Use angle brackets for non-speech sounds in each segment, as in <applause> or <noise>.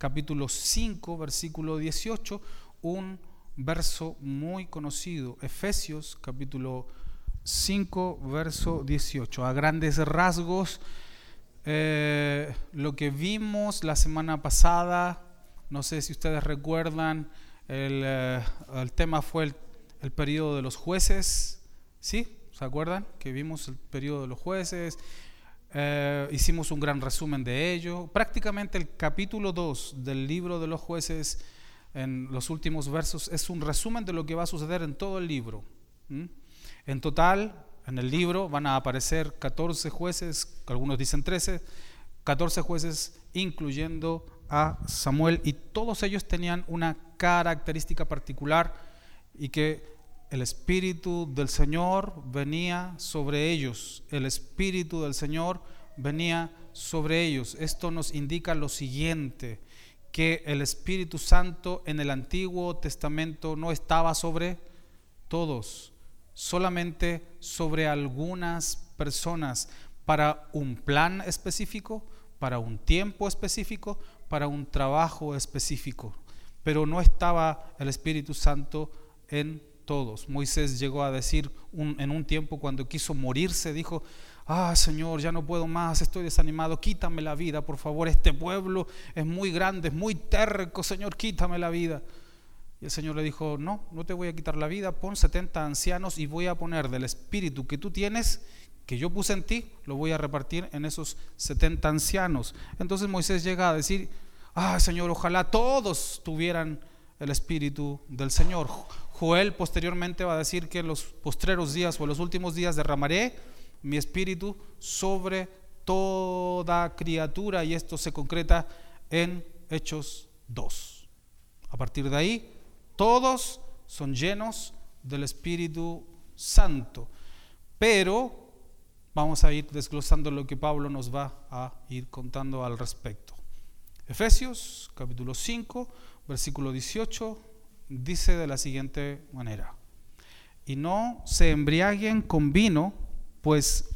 Capítulo 5, versículo 18, un verso muy conocido. Efesios capítulo 5, verso 18. A grandes rasgos, eh, lo que vimos la semana pasada, no sé si ustedes recuerdan, el, eh, tema fue el, el periodo de los jueces, ¿sí? ¿Se acuerdan? Que vimos el periodo de los jueces, eh, hicimos un gran resumen de ello. Prácticamente el capítulo 2 del libro de los jueces, en los últimos versos, es un resumen de lo que va a suceder en todo el libro. En total, en el libro van a aparecer 14 jueces, algunos dicen 13, 14 jueces incluyendo a Samuel y todos ellos tenían una característica particular y que el Espíritu del Señor venía sobre ellos. El Espíritu del Señor venía sobre ellos. Esto nos indica lo siguiente, que el Espíritu Santo en el Antiguo Testamento no estaba sobre todos, solamente sobre algunas personas, para un plan específico, para un tiempo específico, para un trabajo específico. Pero no estaba el Espíritu Santo en todos. Moisés llegó a decir en un tiempo cuando quiso morirse, dijo, ah Señor, ya no puedo más, estoy desanimado, quítame la vida, por favor, este pueblo es muy grande, es muy terco, Señor, quítame la vida. Y el Señor le dijo, no, no te voy a quitar la vida, pon 70 ancianos y voy a poner del espíritu que tú tienes, que yo puse en ti, lo voy a repartir en esos 70 ancianos. Entonces Moisés llega a decir, ah Señor, ojalá todos tuvieran el espíritu del Señor. Joel posteriormente va a decir que en los postreros días o en los últimos días derramaré mi espíritu sobre toda criatura y esto se concreta en Hechos 2. A partir de ahí, todos son llenos del Espíritu Santo. Pero vamos a ir desglosando lo que Pablo nos va a ir contando al respecto. Efesios capítulo 5, versículo 18 dice de la siguiente manera, y no se embriaguen con vino, pues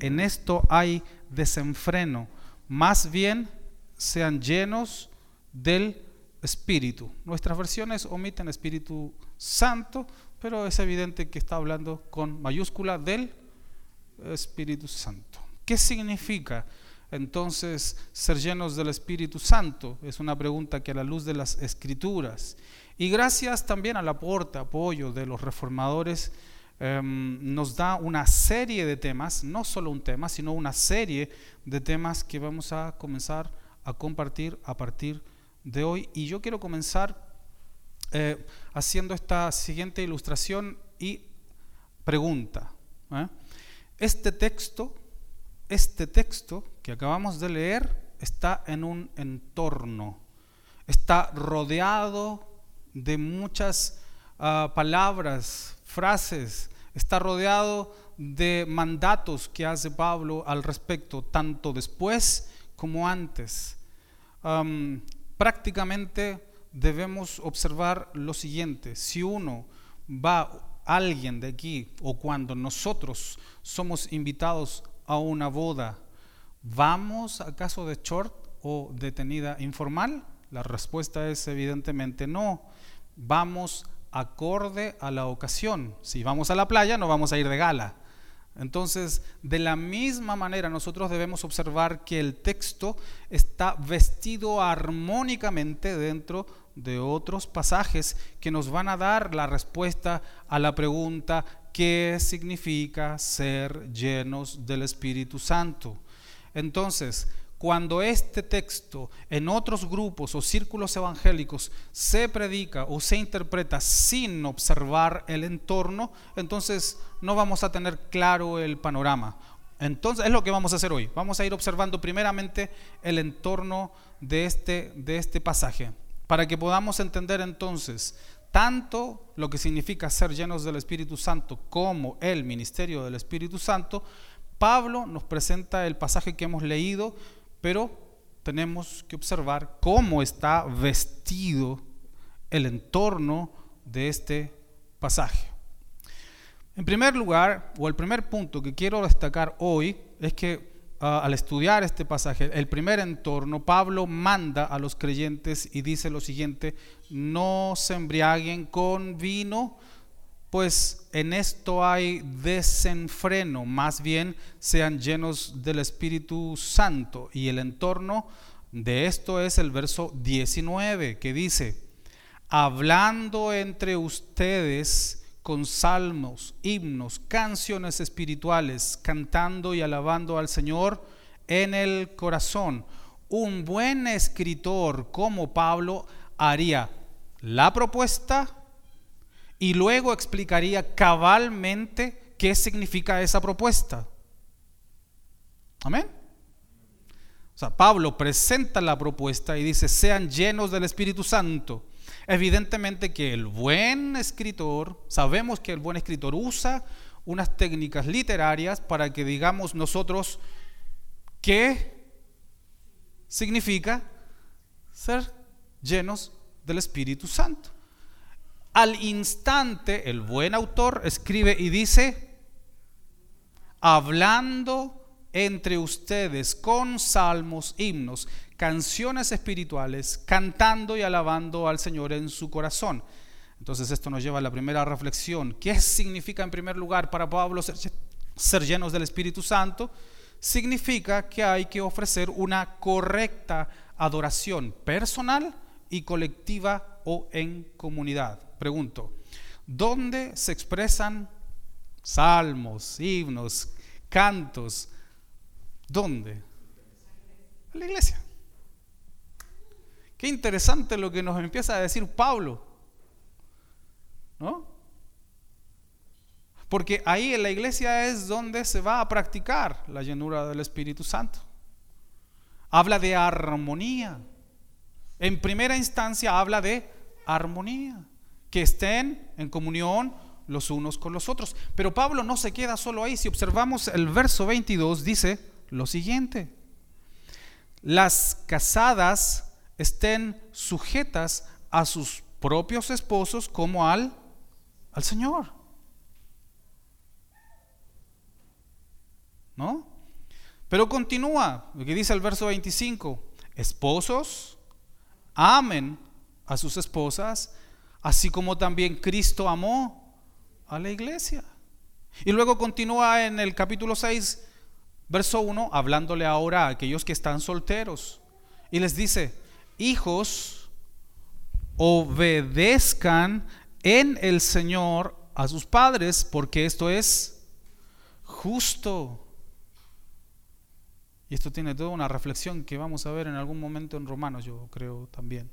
en esto hay desenfreno, más bien sean llenos del Espíritu. Nuestras versiones omiten Espíritu Santo, pero es evidente que está hablando con mayúscula del Espíritu Santo. ¿Qué significa entonces ser llenos del Espíritu Santo? Es una pregunta que a la luz de las escrituras y gracias también al aporte, apoyo de los reformadores, em, nos da una serie de temas, no solo un tema, sino una serie de temas que vamos a comenzar a compartir a partir de hoy. Y yo quiero comenzar eh, haciendo esta siguiente ilustración y pregunta. ¿eh? Este texto, este texto que acabamos de leer está en un entorno, está rodeado de muchas ah, palabras, frases, está rodeado de mandatos que hace Pablo al respecto, tanto después como antes. prácticamente debemos observar lo siguiente, si uno va, alguien de aquí, o cuando nosotros somos invitados a una boda, ¿vamos acaso de short o detenida informal? La respuesta es evidentemente no vamos acorde a la ocasión. Si vamos a la playa, no vamos a ir de gala. Entonces, de la misma manera, nosotros debemos observar que el texto está vestido armónicamente dentro de otros pasajes que nos van a dar la respuesta a la pregunta, ¿qué significa ser llenos del Espíritu Santo? Entonces, cuando este texto en otros grupos o círculos evangélicos se predica o se interpreta sin observar el entorno, entonces no vamos a tener claro el panorama. Entonces es lo que vamos a hacer hoy. Vamos a ir observando primeramente el entorno de este, de este pasaje, para que podamos entender entonces tanto lo que significa ser llenos del Espíritu Santo como el ministerio del Espíritu Santo. Pablo nos presenta el pasaje que hemos leído pero tenemos que observar cómo está vestido el entorno de este pasaje. En primer lugar, o el primer punto que quiero destacar hoy, es que ah, al estudiar este pasaje, el primer entorno, Pablo manda a los creyentes y dice lo siguiente, no se embriaguen con vino, pues en esto hay desenfreno, más bien sean llenos del Espíritu Santo. Y el entorno de esto es el verso 19 que dice, hablando entre ustedes con salmos, himnos, canciones espirituales, cantando y alabando al Señor en el corazón. Un buen escritor como Pablo haría la propuesta y luego explicaría cabalmente qué significa esa propuesta. Amén. O sea, Pablo presenta la propuesta y dice, sean llenos del Espíritu Santo. Evidentemente que el buen escritor, sabemos que el buen escritor usa unas técnicas literarias para que digamos nosotros qué significa ser llenos del Espíritu Santo. Al instante, el buen autor escribe y dice, hablando entre ustedes con salmos, himnos, canciones espirituales, cantando y alabando al Señor en su corazón. Entonces esto nos lleva a la primera reflexión. ¿Qué significa en primer lugar para Pablo ser, ser llenos del Espíritu Santo? Significa que hay que ofrecer una correcta adoración personal y colectiva o en comunidad pregunto, ¿dónde se expresan salmos, himnos, cantos? ¿Dónde? En la iglesia. Qué interesante lo que nos empieza a decir Pablo. ¿No? Porque ahí en la iglesia es donde se va a practicar la llenura del Espíritu Santo. Habla de armonía. En primera instancia habla de armonía que estén en comunión los unos con los otros. Pero Pablo no se queda solo ahí. Si observamos el verso 22, dice lo siguiente. Las casadas estén sujetas a sus propios esposos como al, al Señor. ¿No? Pero continúa, lo que dice el verso 25, esposos, amen a sus esposas así como también Cristo amó a la iglesia. Y luego continúa en el capítulo 6, verso 1, hablándole ahora a aquellos que están solteros. Y les dice, hijos, obedezcan en el Señor a sus padres, porque esto es justo. Y esto tiene toda una reflexión que vamos a ver en algún momento en Romanos, yo creo también.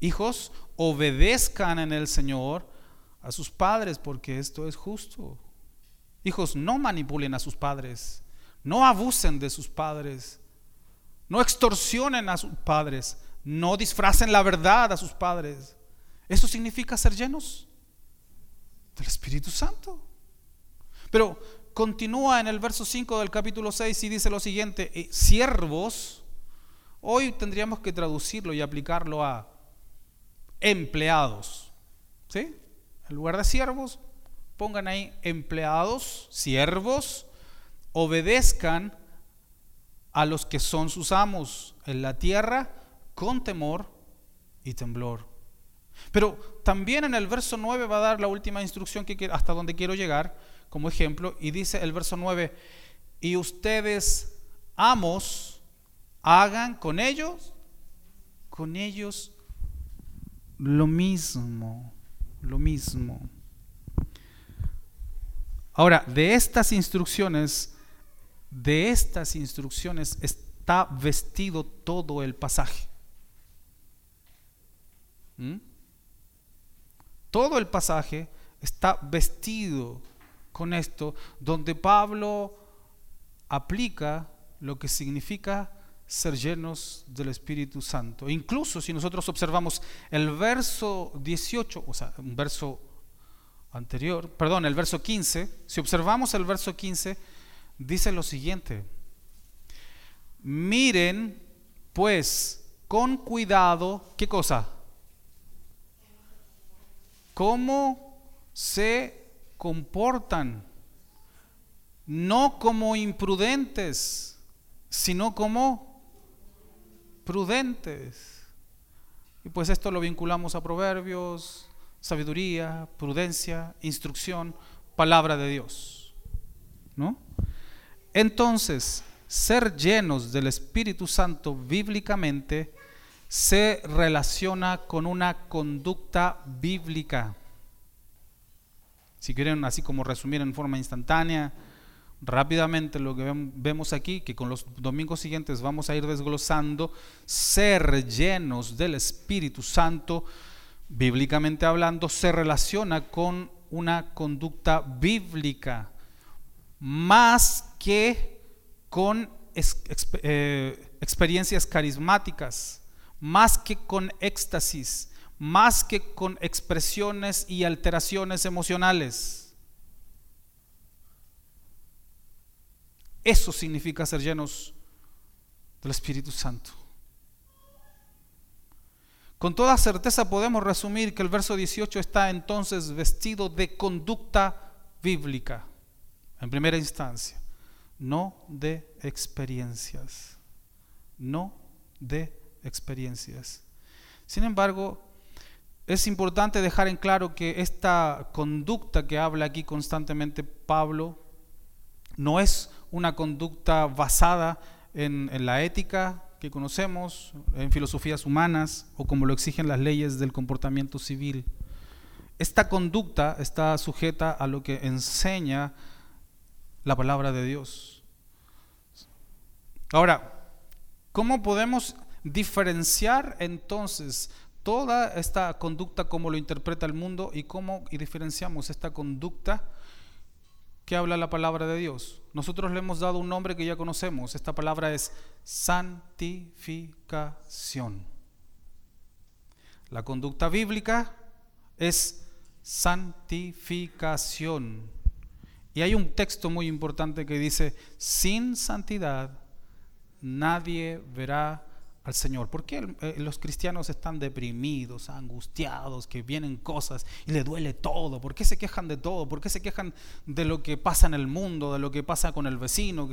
Hijos, obedezcan en el Señor a sus padres porque esto es justo. Hijos, no manipulen a sus padres, no abusen de sus padres, no extorsionen a sus padres, no disfracen la verdad a sus padres. Eso significa ser llenos del Espíritu Santo. Pero continúa en el verso 5 del capítulo 6 y dice lo siguiente, eh, siervos, hoy tendríamos que traducirlo y aplicarlo a empleados. ¿Sí? En lugar de siervos, pongan ahí empleados, siervos, obedezcan a los que son sus amos en la tierra con temor y temblor. Pero también en el verso 9 va a dar la última instrucción que hasta donde quiero llegar como ejemplo y dice el verso 9, y ustedes amos hagan con ellos con ellos lo mismo, lo mismo. Ahora, de estas instrucciones, de estas instrucciones está vestido todo el pasaje. ¿Mm? Todo el pasaje está vestido con esto, donde Pablo aplica lo que significa ser llenos del Espíritu Santo. Incluso si nosotros observamos el verso 18, o sea, un verso anterior, perdón, el verso 15, si observamos el verso 15, dice lo siguiente, miren pues con cuidado, ¿qué cosa? ¿Cómo se comportan? no como imprudentes, sino como prudentes. Y pues esto lo vinculamos a proverbios, sabiduría, prudencia, instrucción, palabra de Dios. ¿No? Entonces, ser llenos del Espíritu Santo bíblicamente se relaciona con una conducta bíblica. Si quieren así como resumir en forma instantánea, rápidamente lo que vemos aquí, que con los domingos siguientes vamos a ir desglosando, ser llenos del Espíritu Santo, bíblicamente hablando, se relaciona con una conducta bíblica, más que con eh, experiencias carismáticas, más que con éxtasis, más que con expresiones y alteraciones emocionales. Eso significa ser llenos del Espíritu Santo. Con toda certeza podemos resumir que el verso 18 está entonces vestido de conducta bíblica, en primera instancia, no de experiencias, no de experiencias. Sin embargo, es importante dejar en claro que esta conducta que habla aquí constantemente Pablo no es una conducta basada en, la ética que conocemos, en filosofías humanas o como lo exigen las leyes del comportamiento civil. Esta conducta está sujeta a lo que enseña la palabra de Dios. Ahora, ¿cómo podemos diferenciar entonces toda esta conducta como lo interpreta el mundo y cómo y diferenciamos esta conducta que habla la palabra de Dios. Nosotros le hemos dado un nombre que ya conocemos. Esta palabra es santificación. La conducta bíblica es santificación. Y hay un texto muy importante que dice, sin santidad nadie verá al Señor. ¿Por qué eh, los cristianos están deprimidos, angustiados, que vienen cosas y les duele todo? ¿Por qué se quejan de todo? ¿Por qué se quejan de lo que pasa en el mundo, de lo que pasa con el vecino?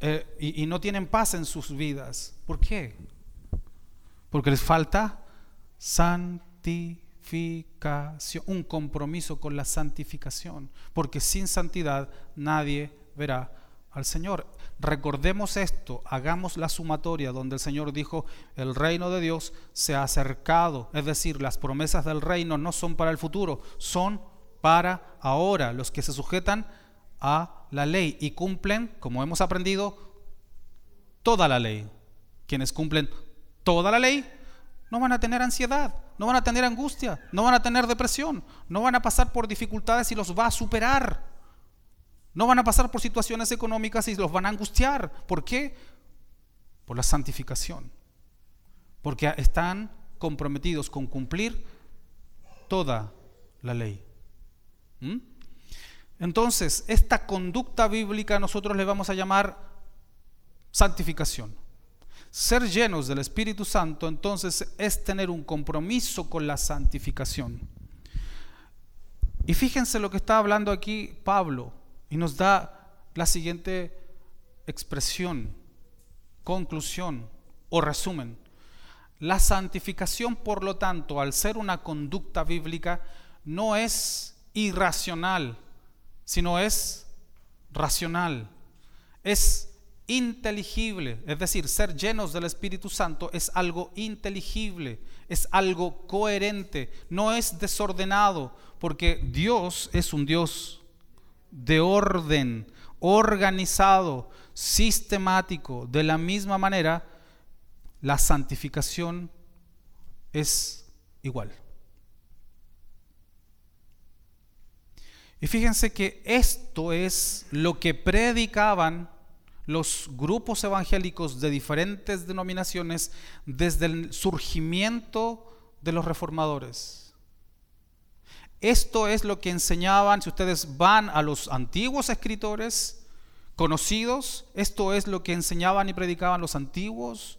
Eh, y, y no tienen paz en sus vidas. ¿Por qué? Porque les falta un compromiso con la santificación. Porque sin santidad nadie verá al Señor. Recordemos esto, hagamos la sumatoria donde el Señor dijo, el reino de Dios se ha acercado, es decir, las promesas del reino no son para el futuro, son para ahora, los que se sujetan a la ley y cumplen, como hemos aprendido, toda la ley. Quienes cumplen toda la ley no van a tener ansiedad, no van a tener angustia, no van a tener depresión, no van a pasar por dificultades y los va a superar. No van a pasar por situaciones económicas y los van a angustiar. ¿Por qué? Por la santificación. Porque están comprometidos con cumplir toda la ley. ¿Mm? Entonces, esta conducta bíblica nosotros le vamos a llamar santificación. Ser llenos del Espíritu Santo entonces es tener un compromiso con la santificación. Y fíjense lo que está hablando aquí Pablo y nos da la siguiente expresión, conclusión o resumen. La santificación, por lo tanto, al ser una conducta bíblica, no es irracional, sino es racional. Es inteligible, es decir, ser llenos del Espíritu Santo es algo inteligible, es algo coherente, no es desordenado, porque Dios es un Dios de orden, organizado, sistemático. De la misma manera, la santificación es igual. Y fíjense que esto es lo que predicaban los grupos evangélicos de diferentes denominaciones desde el surgimiento de los reformadores. Esto es lo que enseñaban, si ustedes van a los antiguos escritores conocidos, esto es lo que enseñaban y predicaban los antiguos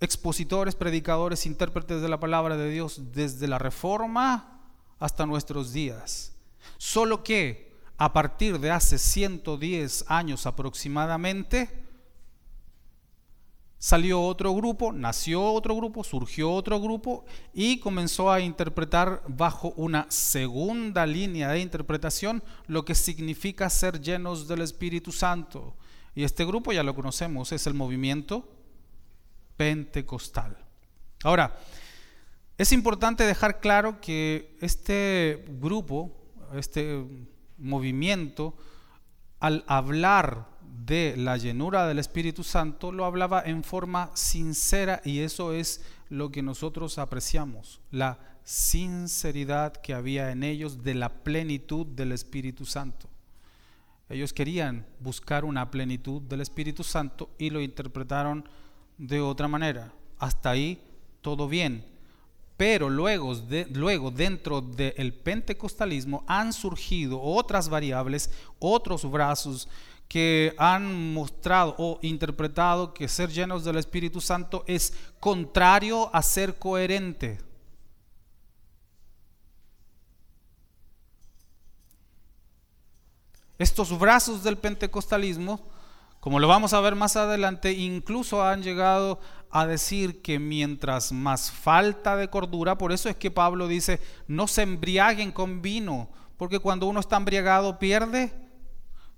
expositores, predicadores, intérpretes de la palabra de Dios desde la reforma hasta nuestros días. Solo que a partir de hace 110 años aproximadamente, salió otro grupo, nació otro grupo, surgió otro grupo y comenzó a interpretar bajo una segunda línea de interpretación lo que significa ser llenos del Espíritu Santo. Y este grupo ya lo conocemos, es el movimiento pentecostal. Ahora, es importante dejar claro que este grupo, este movimiento, al hablar de la llenura del Espíritu Santo, lo hablaba en forma sincera y eso es lo que nosotros apreciamos, la sinceridad que había en ellos de la plenitud del Espíritu Santo. Ellos querían buscar una plenitud del Espíritu Santo y lo interpretaron de otra manera. Hasta ahí todo bien. Pero luego, luego dentro del pentecostalismo han surgido otras variables, otros brazos que han mostrado o interpretado que ser llenos del Espíritu Santo es contrario a ser coherente. Estos brazos del pentecostalismo, como lo vamos a ver más adelante, incluso han llegado a decir que mientras más falta de cordura, por eso es que Pablo dice, no se embriaguen con vino, porque cuando uno está embriagado pierde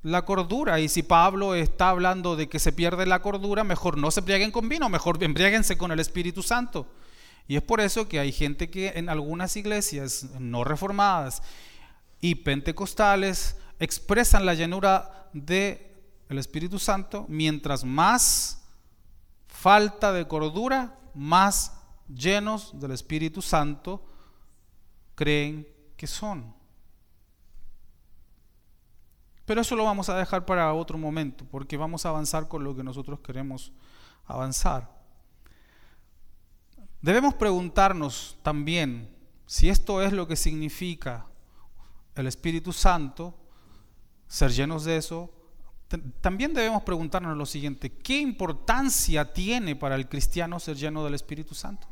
la cordura. Y si Pablo está hablando de que se pierde la cordura, mejor no se embriaguen con vino, mejor embriáguense con el Espíritu Santo. Y es por eso que hay gente que en algunas iglesias no reformadas y pentecostales expresan la llenura del el Espíritu Santo, mientras más falta de cordura, más llenos del Espíritu Santo creen que son. Pero eso lo vamos a dejar para otro momento, porque vamos a avanzar con lo que nosotros queremos avanzar. Debemos preguntarnos también si esto es lo que significa el Espíritu Santo, ser llenos de eso. También debemos preguntarnos lo siguiente, ¿qué importancia tiene para el cristiano ser lleno del Espíritu Santo?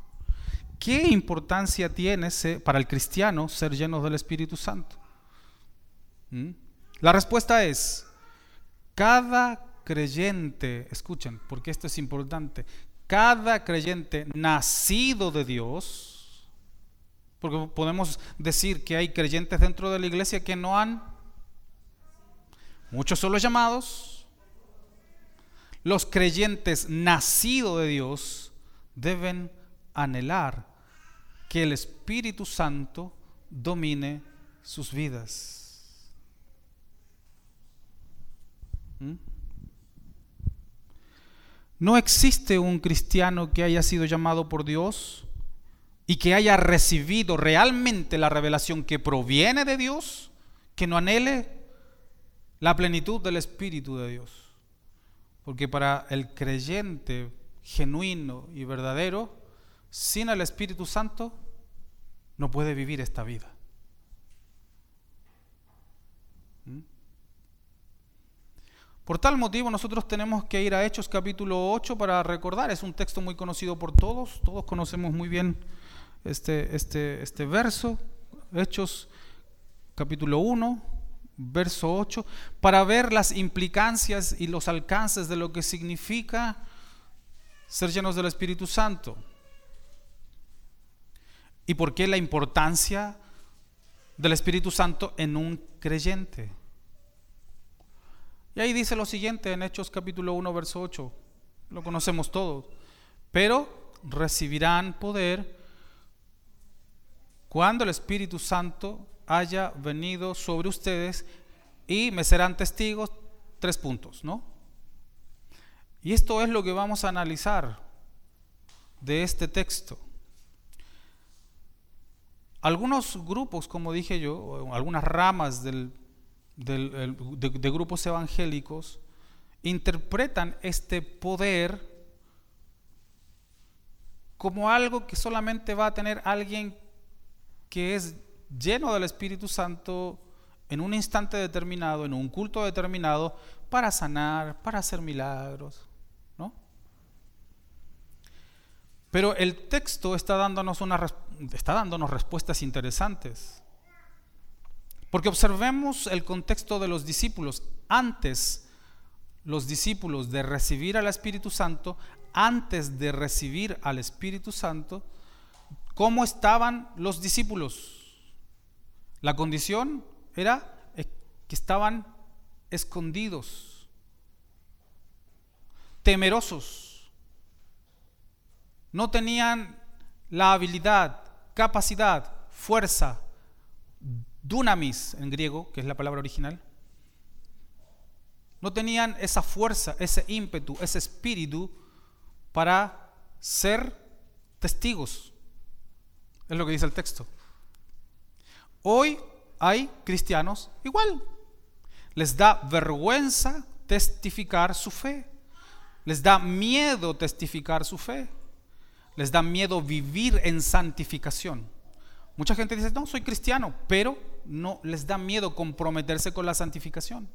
¿Qué importancia tiene para el cristiano ser lleno del Espíritu Santo? ¿Mm? La respuesta es, cada creyente, escuchen, porque esto es importante, cada creyente nacido de Dios, porque podemos decir que hay creyentes dentro de la iglesia que no han, muchos son los llamados, los creyentes nacidos de Dios deben anhelar que el Espíritu Santo domine sus vidas. ¿Mm? No existe un cristiano que haya sido llamado por Dios y que haya recibido realmente la revelación que proviene de Dios, que no anhele la plenitud del Espíritu de Dios. Porque para el creyente genuino y verdadero, sin el Espíritu Santo, no puede vivir esta vida. Por tal motivo nosotros tenemos que ir a Hechos capítulo 8 para recordar, es un texto muy conocido por todos, todos conocemos muy bien este, este, este verso, Hechos capítulo 1, verso 8, para ver las implicancias y los alcances de lo que significa ser llenos del Espíritu Santo. ¿Y por qué la importancia del Espíritu Santo en un creyente? Y ahí dice lo siguiente en Hechos capítulo 1, verso 8. Lo conocemos todos. Pero recibirán poder cuando el Espíritu Santo haya venido sobre ustedes y me serán testigos. Tres puntos, ¿no? Y esto es lo que vamos a analizar de este texto. Algunos grupos, como dije yo, algunas ramas del de, grupos evangélicos interpretan este poder como algo que solamente va a tener alguien que es lleno del Espíritu Santo en un instante determinado, en un culto determinado, para sanar, para hacer milagros, ¿no? Pero el texto está dándonos, una, está dándonos respuestas interesantes. Porque observemos el contexto de los discípulos. Antes, los discípulos de recibir al Espíritu Santo, antes de recibir al Espíritu Santo, ¿cómo estaban los discípulos? La condición era que estaban escondidos, temerosos, no tenían la habilidad, capacidad, fuerza, dunamis en griego, que es la palabra original, no tenían esa fuerza, ese ímpetu, ese espíritu para ser testigos. Es lo que dice el texto. Hoy hay cristianos igual. Les da vergüenza testificar su fe. Les da miedo testificar su fe. Les da miedo vivir en santificación. Mucha gente dice, no, soy cristiano, pero no les da miedo comprometerse con la santificación.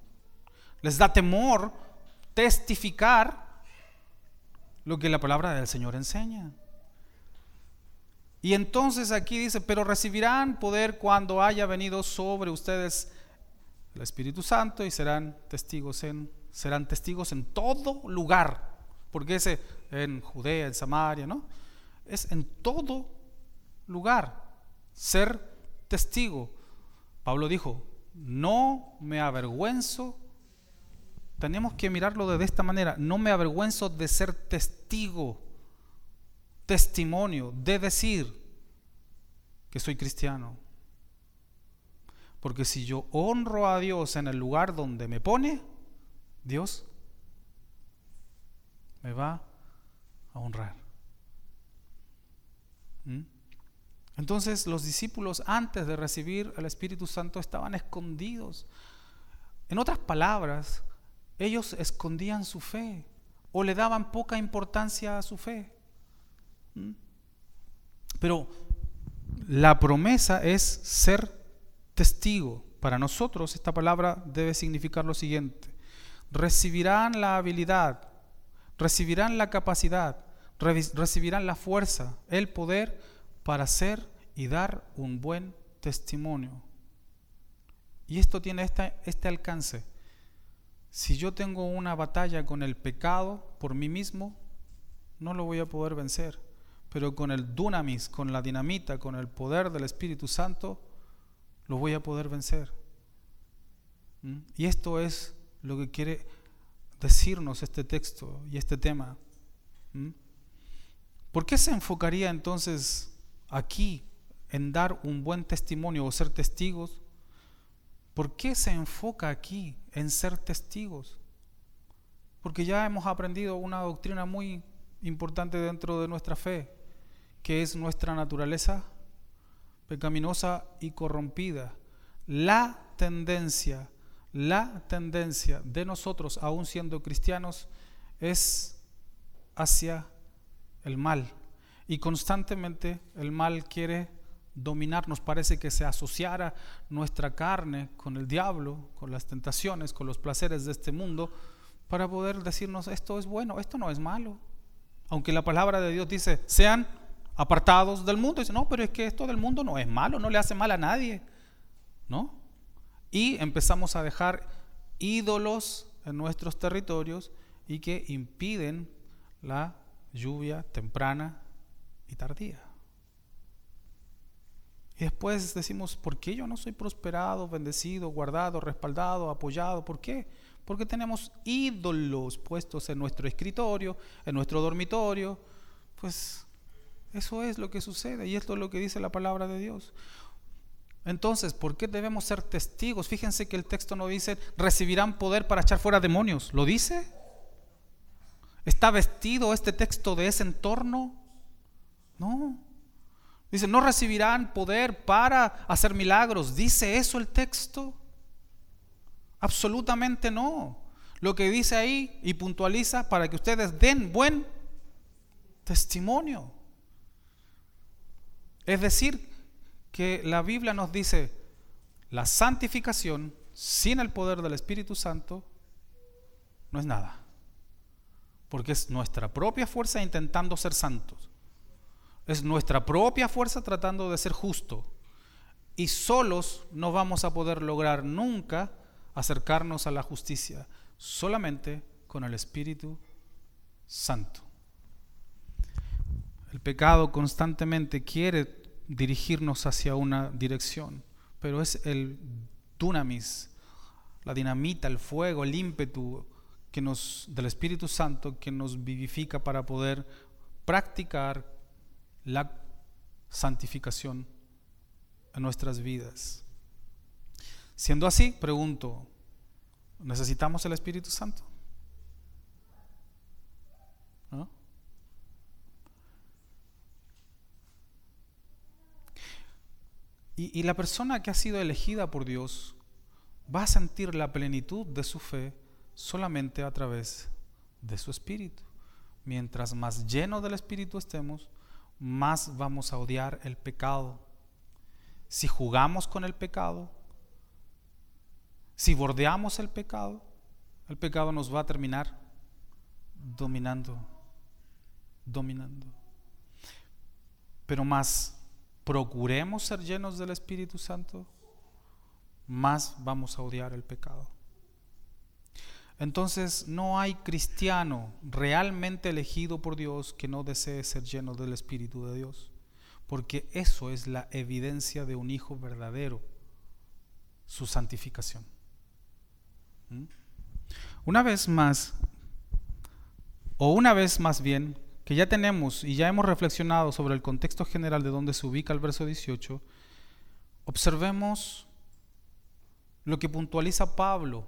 Les da temor testificar lo que la palabra del Señor enseña. Y entonces aquí dice, pero recibirán poder cuando haya venido sobre ustedes el Espíritu Santo y serán testigos en, serán testigos en todo lugar. Porque ese en Judea, en Samaria, ¿no? Es en todo lugar ser testigo. Pablo dijo, no me avergüenzo, tenemos que mirarlo de esta manera, no me avergüenzo de ser testigo, testimonio, de decir que soy cristiano. Porque si yo honro a Dios en el lugar donde me pone, Dios me va a honrar. ¿Mm? Entonces los discípulos antes de recibir el Espíritu Santo estaban escondidos. En otras palabras, ellos escondían su fe o le daban poca importancia a su fe. ¿Mm? Pero la promesa es ser testigo. Para nosotros esta palabra debe significar lo siguiente. Recibirán la habilidad, recibirán la capacidad, recibirán la fuerza, el poder para ser y dar un buen testimonio. Y esto tiene este, este alcance. Si yo tengo una batalla con el pecado por mí mismo, no lo voy a poder vencer. Pero con el dunamis, con la dinamita, con el poder del Espíritu Santo, lo voy a poder vencer. ¿Mm? Y esto es lo que quiere decirnos este texto y este tema. ¿Mm? ¿Por qué se enfocaría entonces aquí en dar un buen testimonio o ser testigos? ¿Por qué se enfoca aquí en ser testigos? Porque ya hemos aprendido una doctrina muy importante dentro de nuestra fe, que es nuestra naturaleza pecaminosa y corrompida. La tendencia, la tendencia de nosotros, aún siendo cristianos, es hacia el mal. Y constantemente el mal quiere dominarnos. Parece que se asociara nuestra carne con el diablo, con las tentaciones, con los placeres de este mundo, para poder decirnos esto es bueno, esto no es malo. Aunque la palabra de Dios dice, sean apartados del mundo. Dice, no, pero es que esto del mundo no es malo, no le hace mal a nadie. ¿No? Y empezamos a dejar ídolos en nuestros territorios y que impiden la lluvia temprana y tardía. Y después decimos, ¿por qué yo no soy prosperado, bendecido, guardado, respaldado, apoyado? ¿Por qué? Porque tenemos ídolos puestos en nuestro escritorio, en nuestro dormitorio. Pues eso es lo que sucede y esto es lo que dice la palabra de Dios. Entonces, ¿por qué debemos ser testigos? Fíjense que el texto no dice, recibirán poder para echar fuera demonios. ¿Lo dice? ¿Está vestido este texto de ese entorno? No. Dice, no recibirán poder para hacer milagros. ¿Dice eso el texto? Absolutamente no. Lo que dice ahí y puntualiza para que ustedes den buen testimonio. Es decir, que la Biblia nos dice, la santificación sin el poder del Espíritu Santo no es nada. Porque es nuestra propia fuerza intentando ser santos. Es nuestra propia fuerza tratando de ser justo. Y solos no vamos a poder lograr nunca acercarnos a la justicia, solamente con el Espíritu Santo. El pecado constantemente quiere dirigirnos hacia una dirección, pero es el dunamis, la dinamita, el fuego, el ímpetu que nos, del Espíritu Santo que nos vivifica para poder practicar la santificación en nuestras vidas. Siendo así, pregunto, ¿necesitamos el Espíritu Santo? Y la persona que ha sido elegida por Dios va a sentir la plenitud de su fe solamente a través de su espíritu. Mientras más lleno del espíritu estemos, más vamos a odiar el pecado. Si jugamos con el pecado, si bordeamos el pecado, el pecado nos va a terminar dominando, dominando. Pero más procuremos ser llenos del Espíritu Santo, más vamos a odiar el pecado. Entonces no hay cristiano realmente elegido por Dios que no desee ser lleno del Espíritu de Dios, porque eso es la evidencia de un hijo verdadero, su santificación. ¿Mm? Una vez más, o una vez más bien, que ya tenemos y ya hemos reflexionado sobre el contexto general de donde se ubica el verso 18, observemos lo que puntualiza Pablo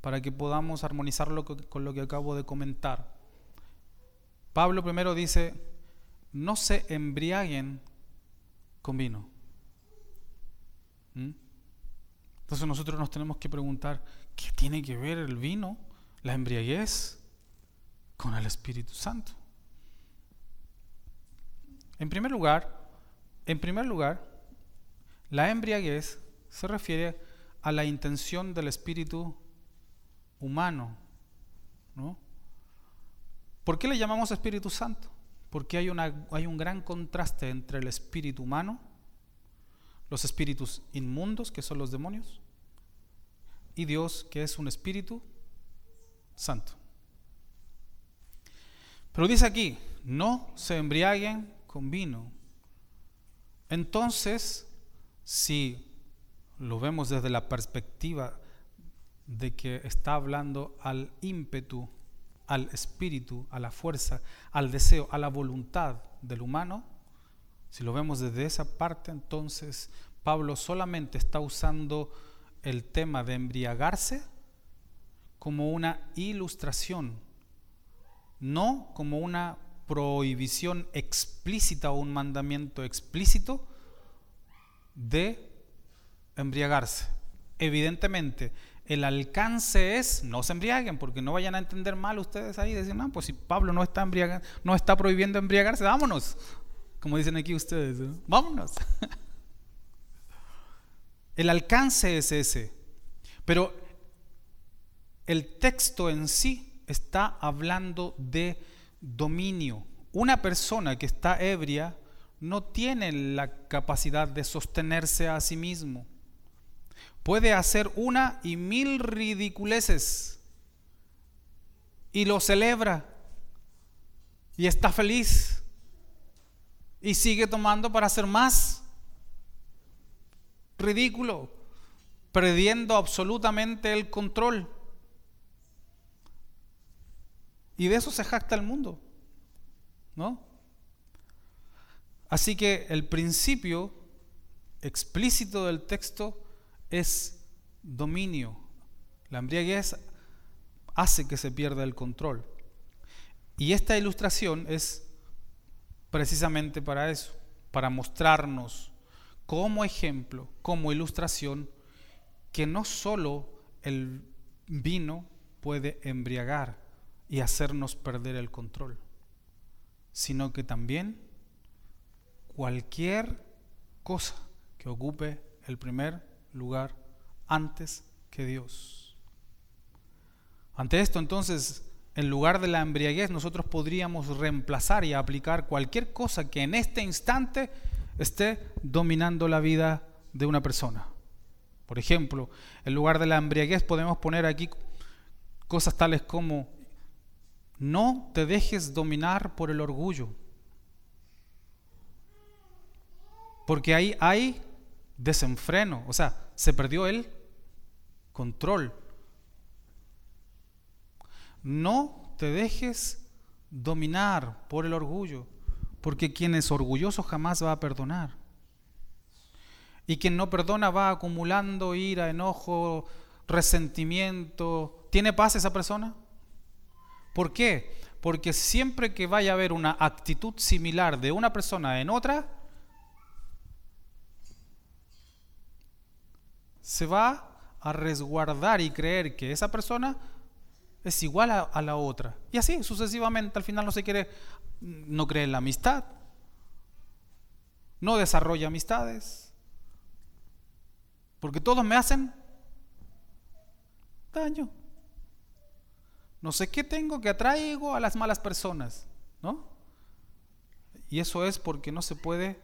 para que podamos armonizarlo con lo que acabo de comentar. Pablo primero dice, no se embriaguen con vino. ¿Mm? Entonces nosotros nos tenemos que preguntar, ¿qué tiene que ver el vino, la embriaguez, con el Espíritu Santo? En primer lugar, en primer lugar, la embriaguez se refiere a la intención del espíritu humano. ¿no? ¿Por qué le llamamos Espíritu Santo? Porque hay, una, hay un gran contraste entre el espíritu humano, los espíritus inmundos, que son los demonios, y Dios, que es un espíritu santo. Pero dice aquí, no se embriaguen con vino. Entonces, si lo vemos desde la perspectiva de que está hablando al ímpetu, al espíritu, a la fuerza, al deseo, a la voluntad del humano, si lo vemos desde esa parte, entonces Pablo solamente está usando el tema de embriagarse como una ilustración, no como una prohibición explícita o un mandamiento explícito de embriagarse. Evidentemente, el alcance es no se embriaguen, porque no vayan a entender mal ustedes ahí, decir, no, pues si Pablo no está, no está prohibiendo embriagarse, vámonos, como dicen aquí ustedes, vámonos. <laughs> El alcance es ese, pero el texto en sí está hablando de dominio. Una persona que está ebria no tiene la capacidad de sostenerse a sí mismo puede hacer una y mil ridiculeces y lo celebra y está feliz y sigue tomando para hacer más ridículo, perdiendo absolutamente el control. Y de eso se jacta el mundo, ¿no? Así que el principio explícito del texto es dominio. La embriaguez hace que se pierda el control. Y esta ilustración es precisamente para eso, para mostrarnos como ejemplo, como ilustración, que no solo el vino puede embriagar y hacernos perder el control, sino que también cualquier cosa que ocupe el primer lugar antes que Dios. Ante esto entonces, en lugar de la embriaguez, nosotros podríamos reemplazar y aplicar cualquier cosa que en este instante esté dominando la vida de una persona. Por ejemplo, en lugar de la embriaguez podemos poner aquí cosas tales como no te dejes dominar por el orgullo. Porque ahí hay desenfreno, o sea, se perdió el control. No te dejes dominar por el orgullo, porque quien es orgulloso jamás va a perdonar. Y quien no perdona va acumulando ira, enojo, resentimiento. ¿Tiene paz esa persona? ¿Por qué? Porque siempre que vaya a haber una actitud similar de una persona en otra, se va a resguardar y creer que esa persona es igual a, la otra. Y así sucesivamente, al final no se quiere, no cree en la amistad, no desarrolla amistades, porque todos me hacen daño. No sé qué tengo que atraigo a las malas personas, ¿no? Y eso es porque no se puede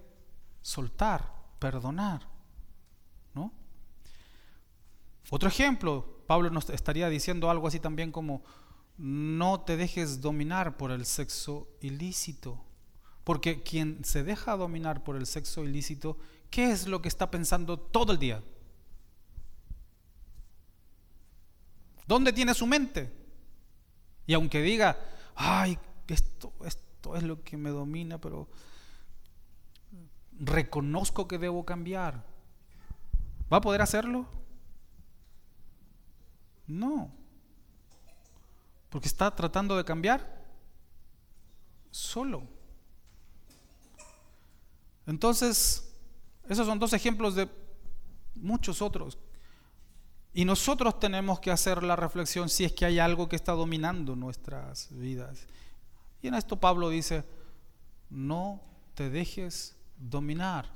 soltar, perdonar, ¿no? Otro ejemplo, Pablo nos estaría diciendo algo así también como, no te dejes dominar por el sexo ilícito. Porque quien se deja dominar por el sexo ilícito, ¿qué es lo que está pensando todo el día? ¿Dónde tiene su mente? Y aunque diga, ay, esto, esto es lo que me domina, pero reconozco que debo cambiar. ¿Va a poder hacerlo? No. Porque está tratando de cambiar solo. Entonces, esos son dos ejemplos de muchos otros y nosotros tenemos que hacer la reflexión si es que hay algo que está dominando nuestras vidas. Y en esto Pablo dice, no te dejes dominar,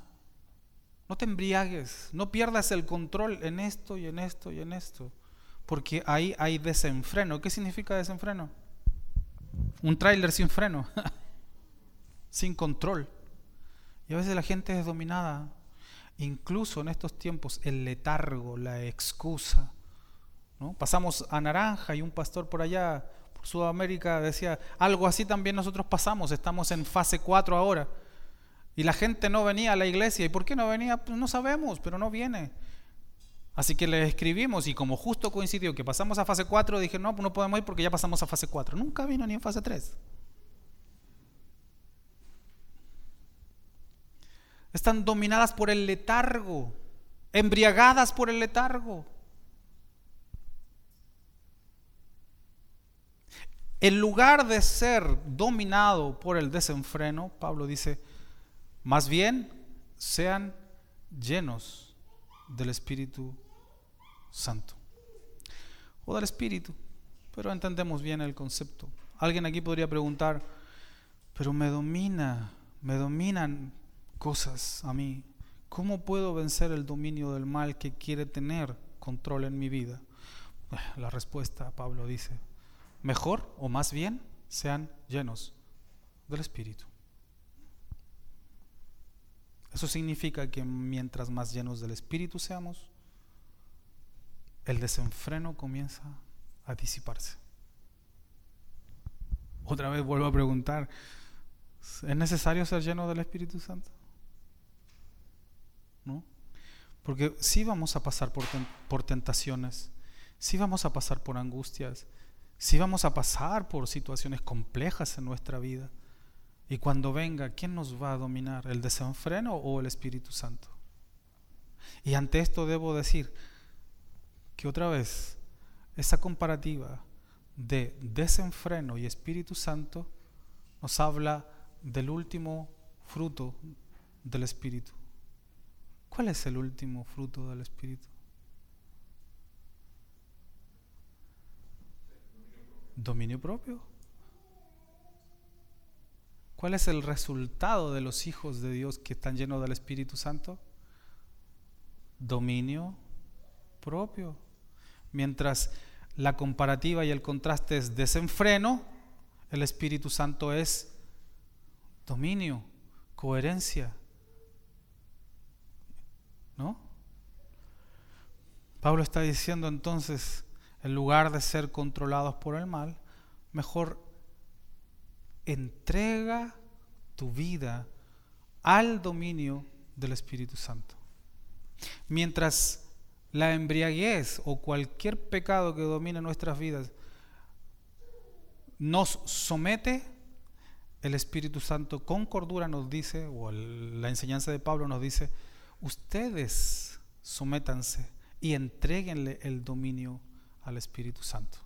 no te embriagues, no pierdas el control en esto y en esto y en esto, porque ahí hay desenfreno. ¿Qué significa desenfreno? Un tráiler sin freno, <laughs> sin control. Y a veces la gente es dominada incluso en estos tiempos, el letargo, la excusa. Pasamos a naranja y un pastor por allá, por Sudamérica, decía, algo así también nosotros pasamos, estamos en fase 4 ahora. Y la gente no venía a la iglesia. ¿Y por qué no venía? Pues no sabemos, pero no viene. Así que le escribimos y como justo coincidió que pasamos a fase 4, dije, no, pues no podemos ir porque ya pasamos a fase 4. Nunca vino ni en fase 3. Están dominadas por el letargo, embriagadas por el letargo. En lugar de ser dominado por el desenfreno, Pablo dice, más bien sean llenos del Espíritu Santo. O del Espíritu, pero entendemos bien el concepto. Alguien aquí podría preguntar, pero me domina, me dominan cosas a mí. ¿Cómo puedo vencer el dominio del mal que quiere tener control en mi vida? La respuesta, Pablo dice, mejor o más bien sean llenos del Espíritu. Eso significa que mientras más llenos del Espíritu seamos, el desenfreno comienza a disiparse. Otra vez vuelvo a preguntar, ¿es necesario ser lleno del Espíritu Santo? ¿No? Porque sí vamos a pasar por, por tentaciones, sí vamos a pasar por angustias, sí vamos a pasar por situaciones complejas en nuestra vida. Y cuando venga, ¿quién nos va a dominar? ¿El desenfreno o el Espíritu Santo? Y ante esto debo decir que otra vez, esa comparativa de desenfreno y Espíritu Santo nos habla del último fruto del Espíritu. ¿Cuál es el último fruto del Espíritu? Dominio propio. ¿Cuál es el resultado de los hijos de Dios que están llenos del Espíritu Santo? Dominio propio. Mientras la comparativa y el contraste es desenfreno, el Espíritu Santo es dominio, coherencia, ¿No? Pablo está diciendo entonces, en lugar de ser controlados por el mal, mejor entrega tu vida al dominio del Espíritu Santo. Mientras la embriaguez o cualquier pecado que domine nuestras vidas nos somete, el Espíritu Santo con cordura nos dice, o la enseñanza de Pablo nos dice, ustedes sométanse y entreguenle el dominio al Espíritu Santo.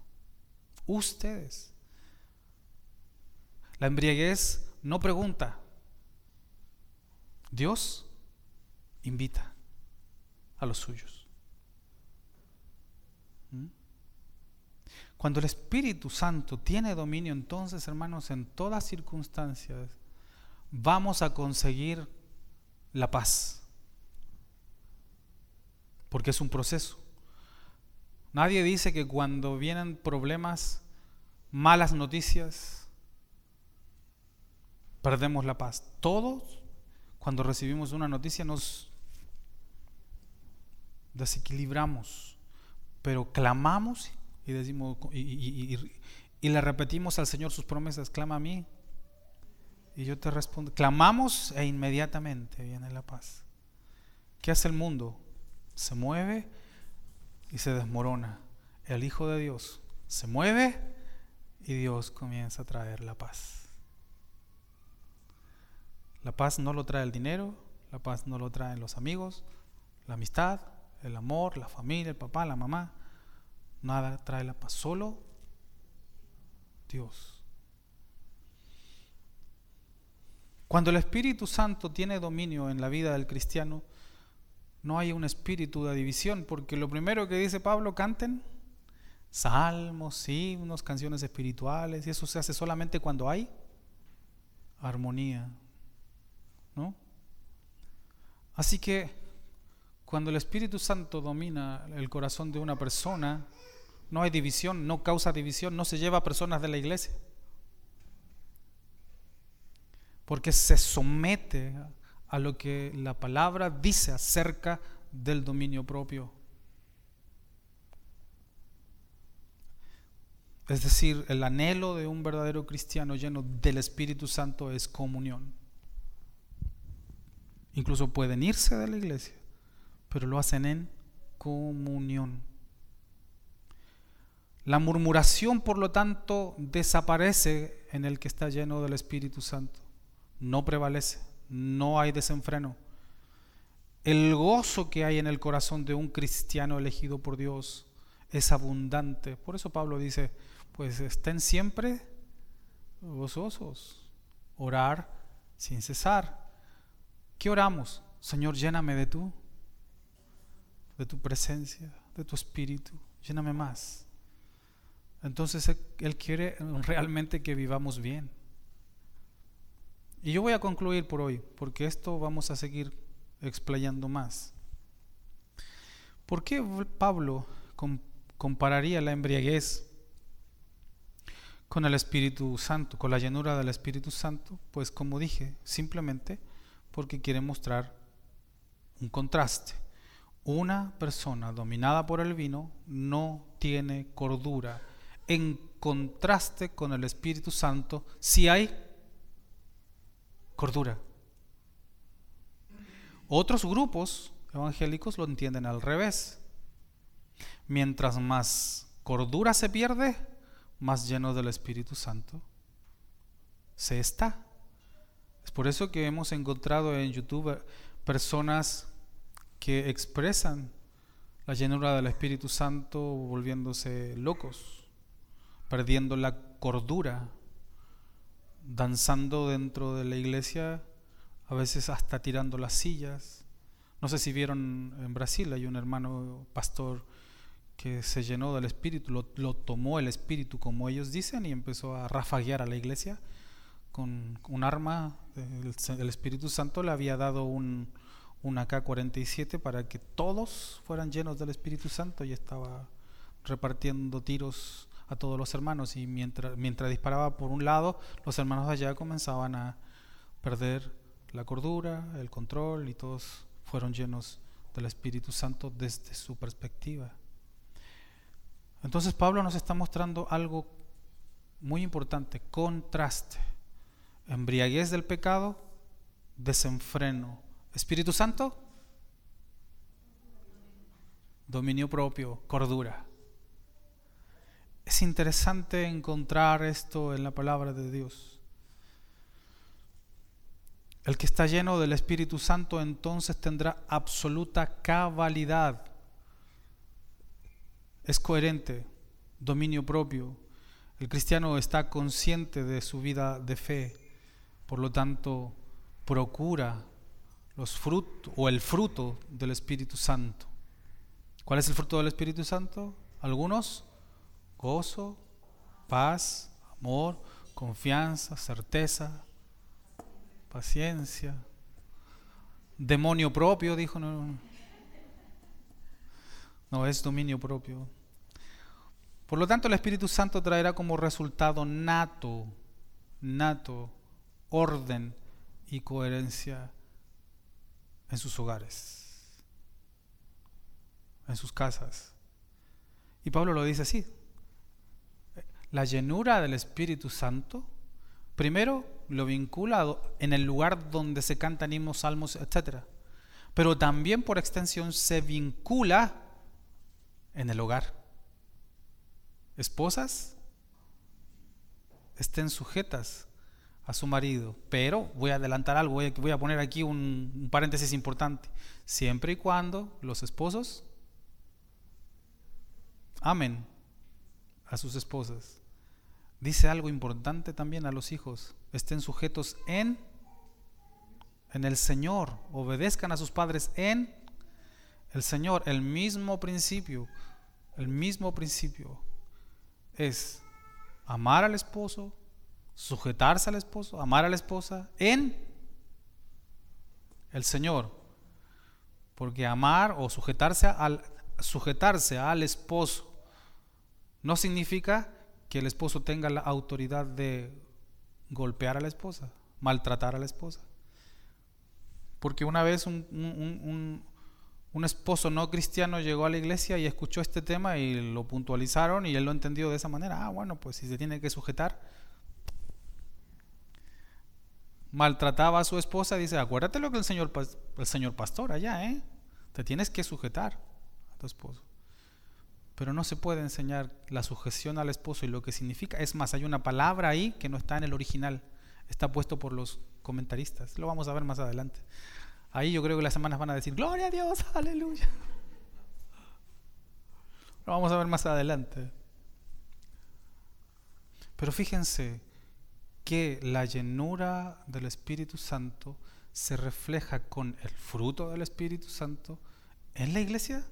Ustedes. La embriaguez no pregunta. Dios invita a los suyos. ¿Mm? Cuando el Espíritu Santo tiene dominio, entonces, hermanos, en todas circunstancias, vamos a conseguir la paz. Porque es un proceso. Nadie dice que cuando vienen problemas, malas noticias, perdemos la paz. Todos, cuando recibimos una noticia, nos desequilibramos, pero clamamos y decimos y, le repetimos al Señor sus promesas, clama a mí y yo te respondo. Clamamos e inmediatamente viene la paz. ¿Qué hace el mundo? Se mueve y se desmorona. El Hijo de Dios se mueve y Dios comienza a traer la paz. La paz no lo trae el dinero, la paz no lo traen los amigos, la amistad, el amor, la familia, el papá, la mamá. Nada trae la paz, solo Dios. Cuando el Espíritu Santo tiene dominio en la vida del cristiano, no hay un espíritu de división, porque lo primero que dice Pablo, canten salmos, himnos, canciones espirituales, y eso se hace solamente cuando hay armonía, ¿no? Así que cuando el Espíritu Santo domina el corazón de una persona, no hay división, no causa división, no se lleva a personas de la iglesia. Porque se somete a lo que la palabra dice acerca del dominio propio. Es decir, el anhelo de un verdadero cristiano lleno del Espíritu Santo es comunión. Incluso pueden irse de la iglesia, pero lo hacen en comunión. La murmuración, por lo tanto, desaparece en el que está lleno del Espíritu Santo. No prevalece, no hay desenfreno. El gozo que hay en el corazón de un cristiano elegido por Dios es abundante. Por eso Pablo dice, pues estén siempre gozosos, orar sin cesar. ¿Qué oramos? Señor, lléname de tú, de tu presencia, de tu espíritu, lléname más. Entonces Él quiere realmente que vivamos bien. Y yo voy a concluir por hoy, porque esto vamos a seguir explayando más. ¿Por qué Pablo compararía la embriaguez con el Espíritu Santo, con la llenura del Espíritu Santo? Pues como dije, simplemente porque quiere mostrar un contraste. Una persona dominada por el vino no tiene cordura en contraste con el Espíritu Santo si hay cordura. Otros grupos evangélicos lo entienden al revés. Mientras más cordura se pierde, más lleno del Espíritu Santo se está. Es por eso que hemos encontrado en YouTube personas que expresan la llenura del Espíritu Santo volviéndose locos perdiendo la cordura, danzando dentro de la iglesia, a veces hasta tirando las sillas. No sé si vieron en Brasil, hay un hermano pastor que se llenó del espíritu, lo, tomó el espíritu como ellos dicen y empezó a rafaguear a la iglesia con un arma. El, Espíritu Santo le había dado un, un AK-47 para que todos fueran llenos del Espíritu Santo y estaba repartiendo tiros a todos los hermanos y mientras, mientras disparaba por un lado, los hermanos allá comenzaban a perder la cordura, el control y todos fueron llenos del Espíritu Santo desde su perspectiva. Entonces Pablo nos está mostrando algo muy importante, contraste. Embriaguez del pecado, desenfreno. Espíritu Santo, dominio propio, cordura. Es interesante encontrar esto en la palabra de Dios. El que está lleno del Espíritu Santo entonces tendrá absoluta cabalidad. Es coherente, dominio propio. El cristiano está consciente de su vida de fe, por lo tanto procura los frutos o el fruto del Espíritu Santo. ¿Cuál es el fruto del Espíritu Santo? Algunos, gozo, paz, amor, confianza, certeza, paciencia, demonio propio, dijo, no, no es dominio propio. Por lo tanto, el Espíritu Santo traerá como resultado nato, nato, orden y coherencia en sus hogares, en sus casas. Y Pablo lo dice así. La llenura del Espíritu Santo, primero lo vincula en el lugar donde se cantan himnos, salmos, etc. Pero también por extensión se vincula en el hogar. Esposas, estén sujetas a su marido. Pero voy a adelantar algo, voy a, poner aquí un, un paréntesis importante. Siempre y cuando los esposos amen a sus esposas. Dice algo importante también a los hijos. Estén sujetos en, en el Señor. Obedezcan a sus padres en el Señor. El mismo principio, el mismo principio es amar al esposo, sujetarse al esposo, amar a la esposa en el Señor. Porque amar o sujetarse al, sujetarse al esposo no significa que el esposo tenga la autoridad de golpear a la esposa, maltratar a la esposa. Porque una vez un, esposo no cristiano llegó a la iglesia y escuchó este tema y lo puntualizaron y él lo entendió de esa manera. Ah, bueno, pues si se tiene que sujetar. Maltrataba a su esposa, dice, acuérdate lo que el señor, el señor pastor allá, ¿eh? Te tienes que sujetar a tu esposo. Pero no se puede enseñar la sujeción al esposo y lo que significa. Es más, hay una palabra ahí que no está en el original. Está puesto por los comentaristas. Lo vamos a ver más adelante. Ahí yo creo que las semanas van a decir, gloria a Dios, <laughs> aleluya. Lo vamos a ver más adelante. Pero fíjense que la llenura del Espíritu Santo se refleja con el fruto del Espíritu Santo en la iglesia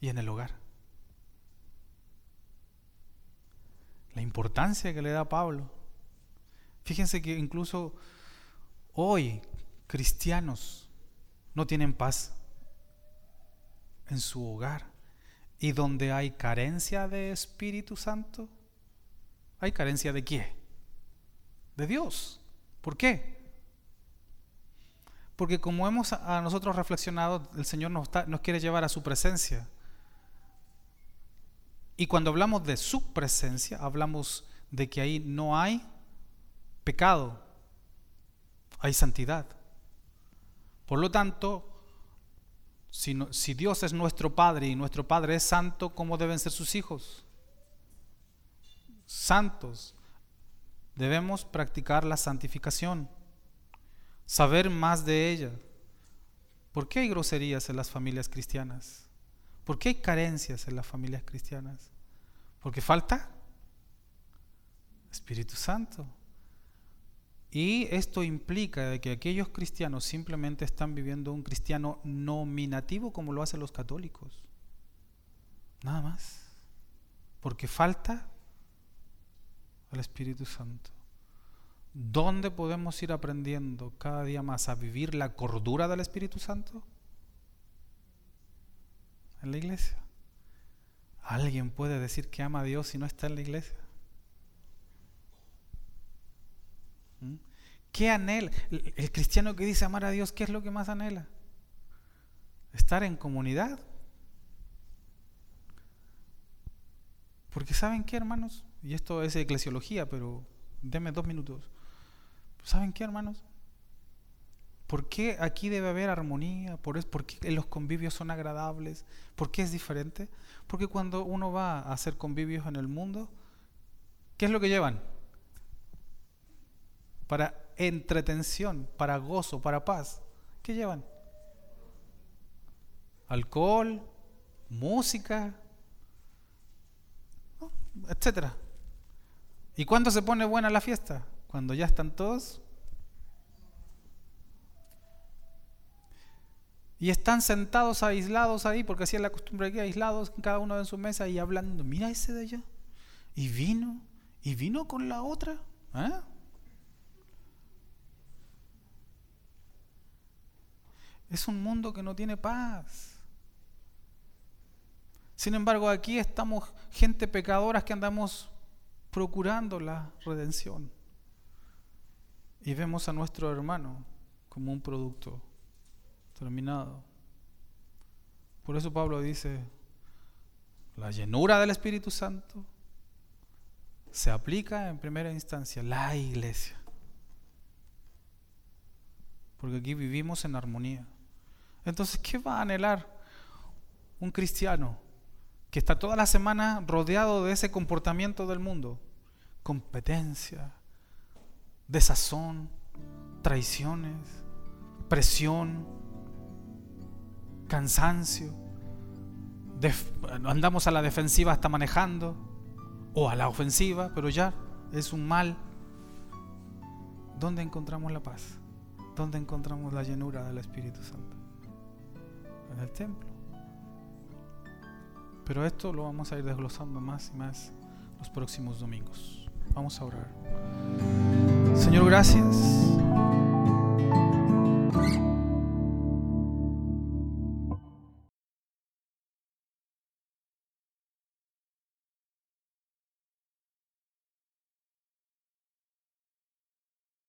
y en el hogar. La importancia que le da Pablo. Fíjense que incluso hoy cristianos no tienen paz en su hogar. Y donde hay carencia de Espíritu Santo, ¿hay carencia de qué? De Dios. ¿Por qué? Porque como hemos a nosotros reflexionado, el Señor nos, nos quiere llevar a su presencia. Y cuando hablamos de su presencia, hablamos de que ahí no hay pecado, hay santidad. Por lo tanto, si, Dios es nuestro Padre y nuestro Padre es santo, ¿cómo deben ser sus hijos? Santos. Debemos practicar la santificación, saber más de ella. ¿Por qué hay groserías en las familias cristianas? ¿Por qué hay carencias en las familias cristianas? Porque falta Espíritu Santo. Y esto implica que aquellos cristianos simplemente están viviendo un cristiano nominativo como lo hacen los católicos. Nada más. Porque falta el Espíritu Santo. ¿Dónde podemos ir aprendiendo cada día más a vivir la cordura del Espíritu Santo? En la iglesia. ¿Alguien puede decir que ama a Dios si no está en la iglesia? ¿Mm? ¿Qué anhela? El, cristiano que dice amar a Dios, ¿qué es lo que más anhela? estar en comunidad. Porque ¿saben qué, hermanos? Y esto es eclesiología, pero denme dos minutos. ¿Saben qué, hermanos? ¿Por qué aquí debe haber armonía? ¿Por, ¿Por qué los convivios son agradables? ¿Por qué es diferente? Porque cuando uno va a hacer convivios en el mundo, ¿qué es lo que llevan? Para entretención, para gozo, para paz. ¿Qué llevan? Alcohol, música, etcétera. ¿Y cuándo se pone buena la fiesta? Cuando ya están todos Y están sentados aislados ahí, porque así es la costumbre aquí, aislados, cada uno en su mesa y hablando. Mira ese de allá. Y vino, y vino con la otra. ¿eh? Es un mundo que no tiene paz. Sin embargo, aquí estamos gente pecadoras que andamos procurando la redención. Y vemos a nuestro hermano como un producto terminado. Por eso Pablo dice, la llenura del Espíritu Santo se aplica en primera instancia la iglesia. Porque aquí vivimos en armonía. Entonces, ¿qué va a anhelar un cristiano que está toda la semana rodeado de ese comportamiento del mundo? Competencia, desazón, traiciones, presión, cansancio, andamos a la defensiva hasta manejando, o a la ofensiva, pero ya es un mal. ¿Dónde encontramos la paz? ¿Dónde encontramos la llenura del Espíritu Santo? En el templo. Pero esto lo vamos a ir desglosando más y más los próximos domingos. Vamos a orar. Señor, gracias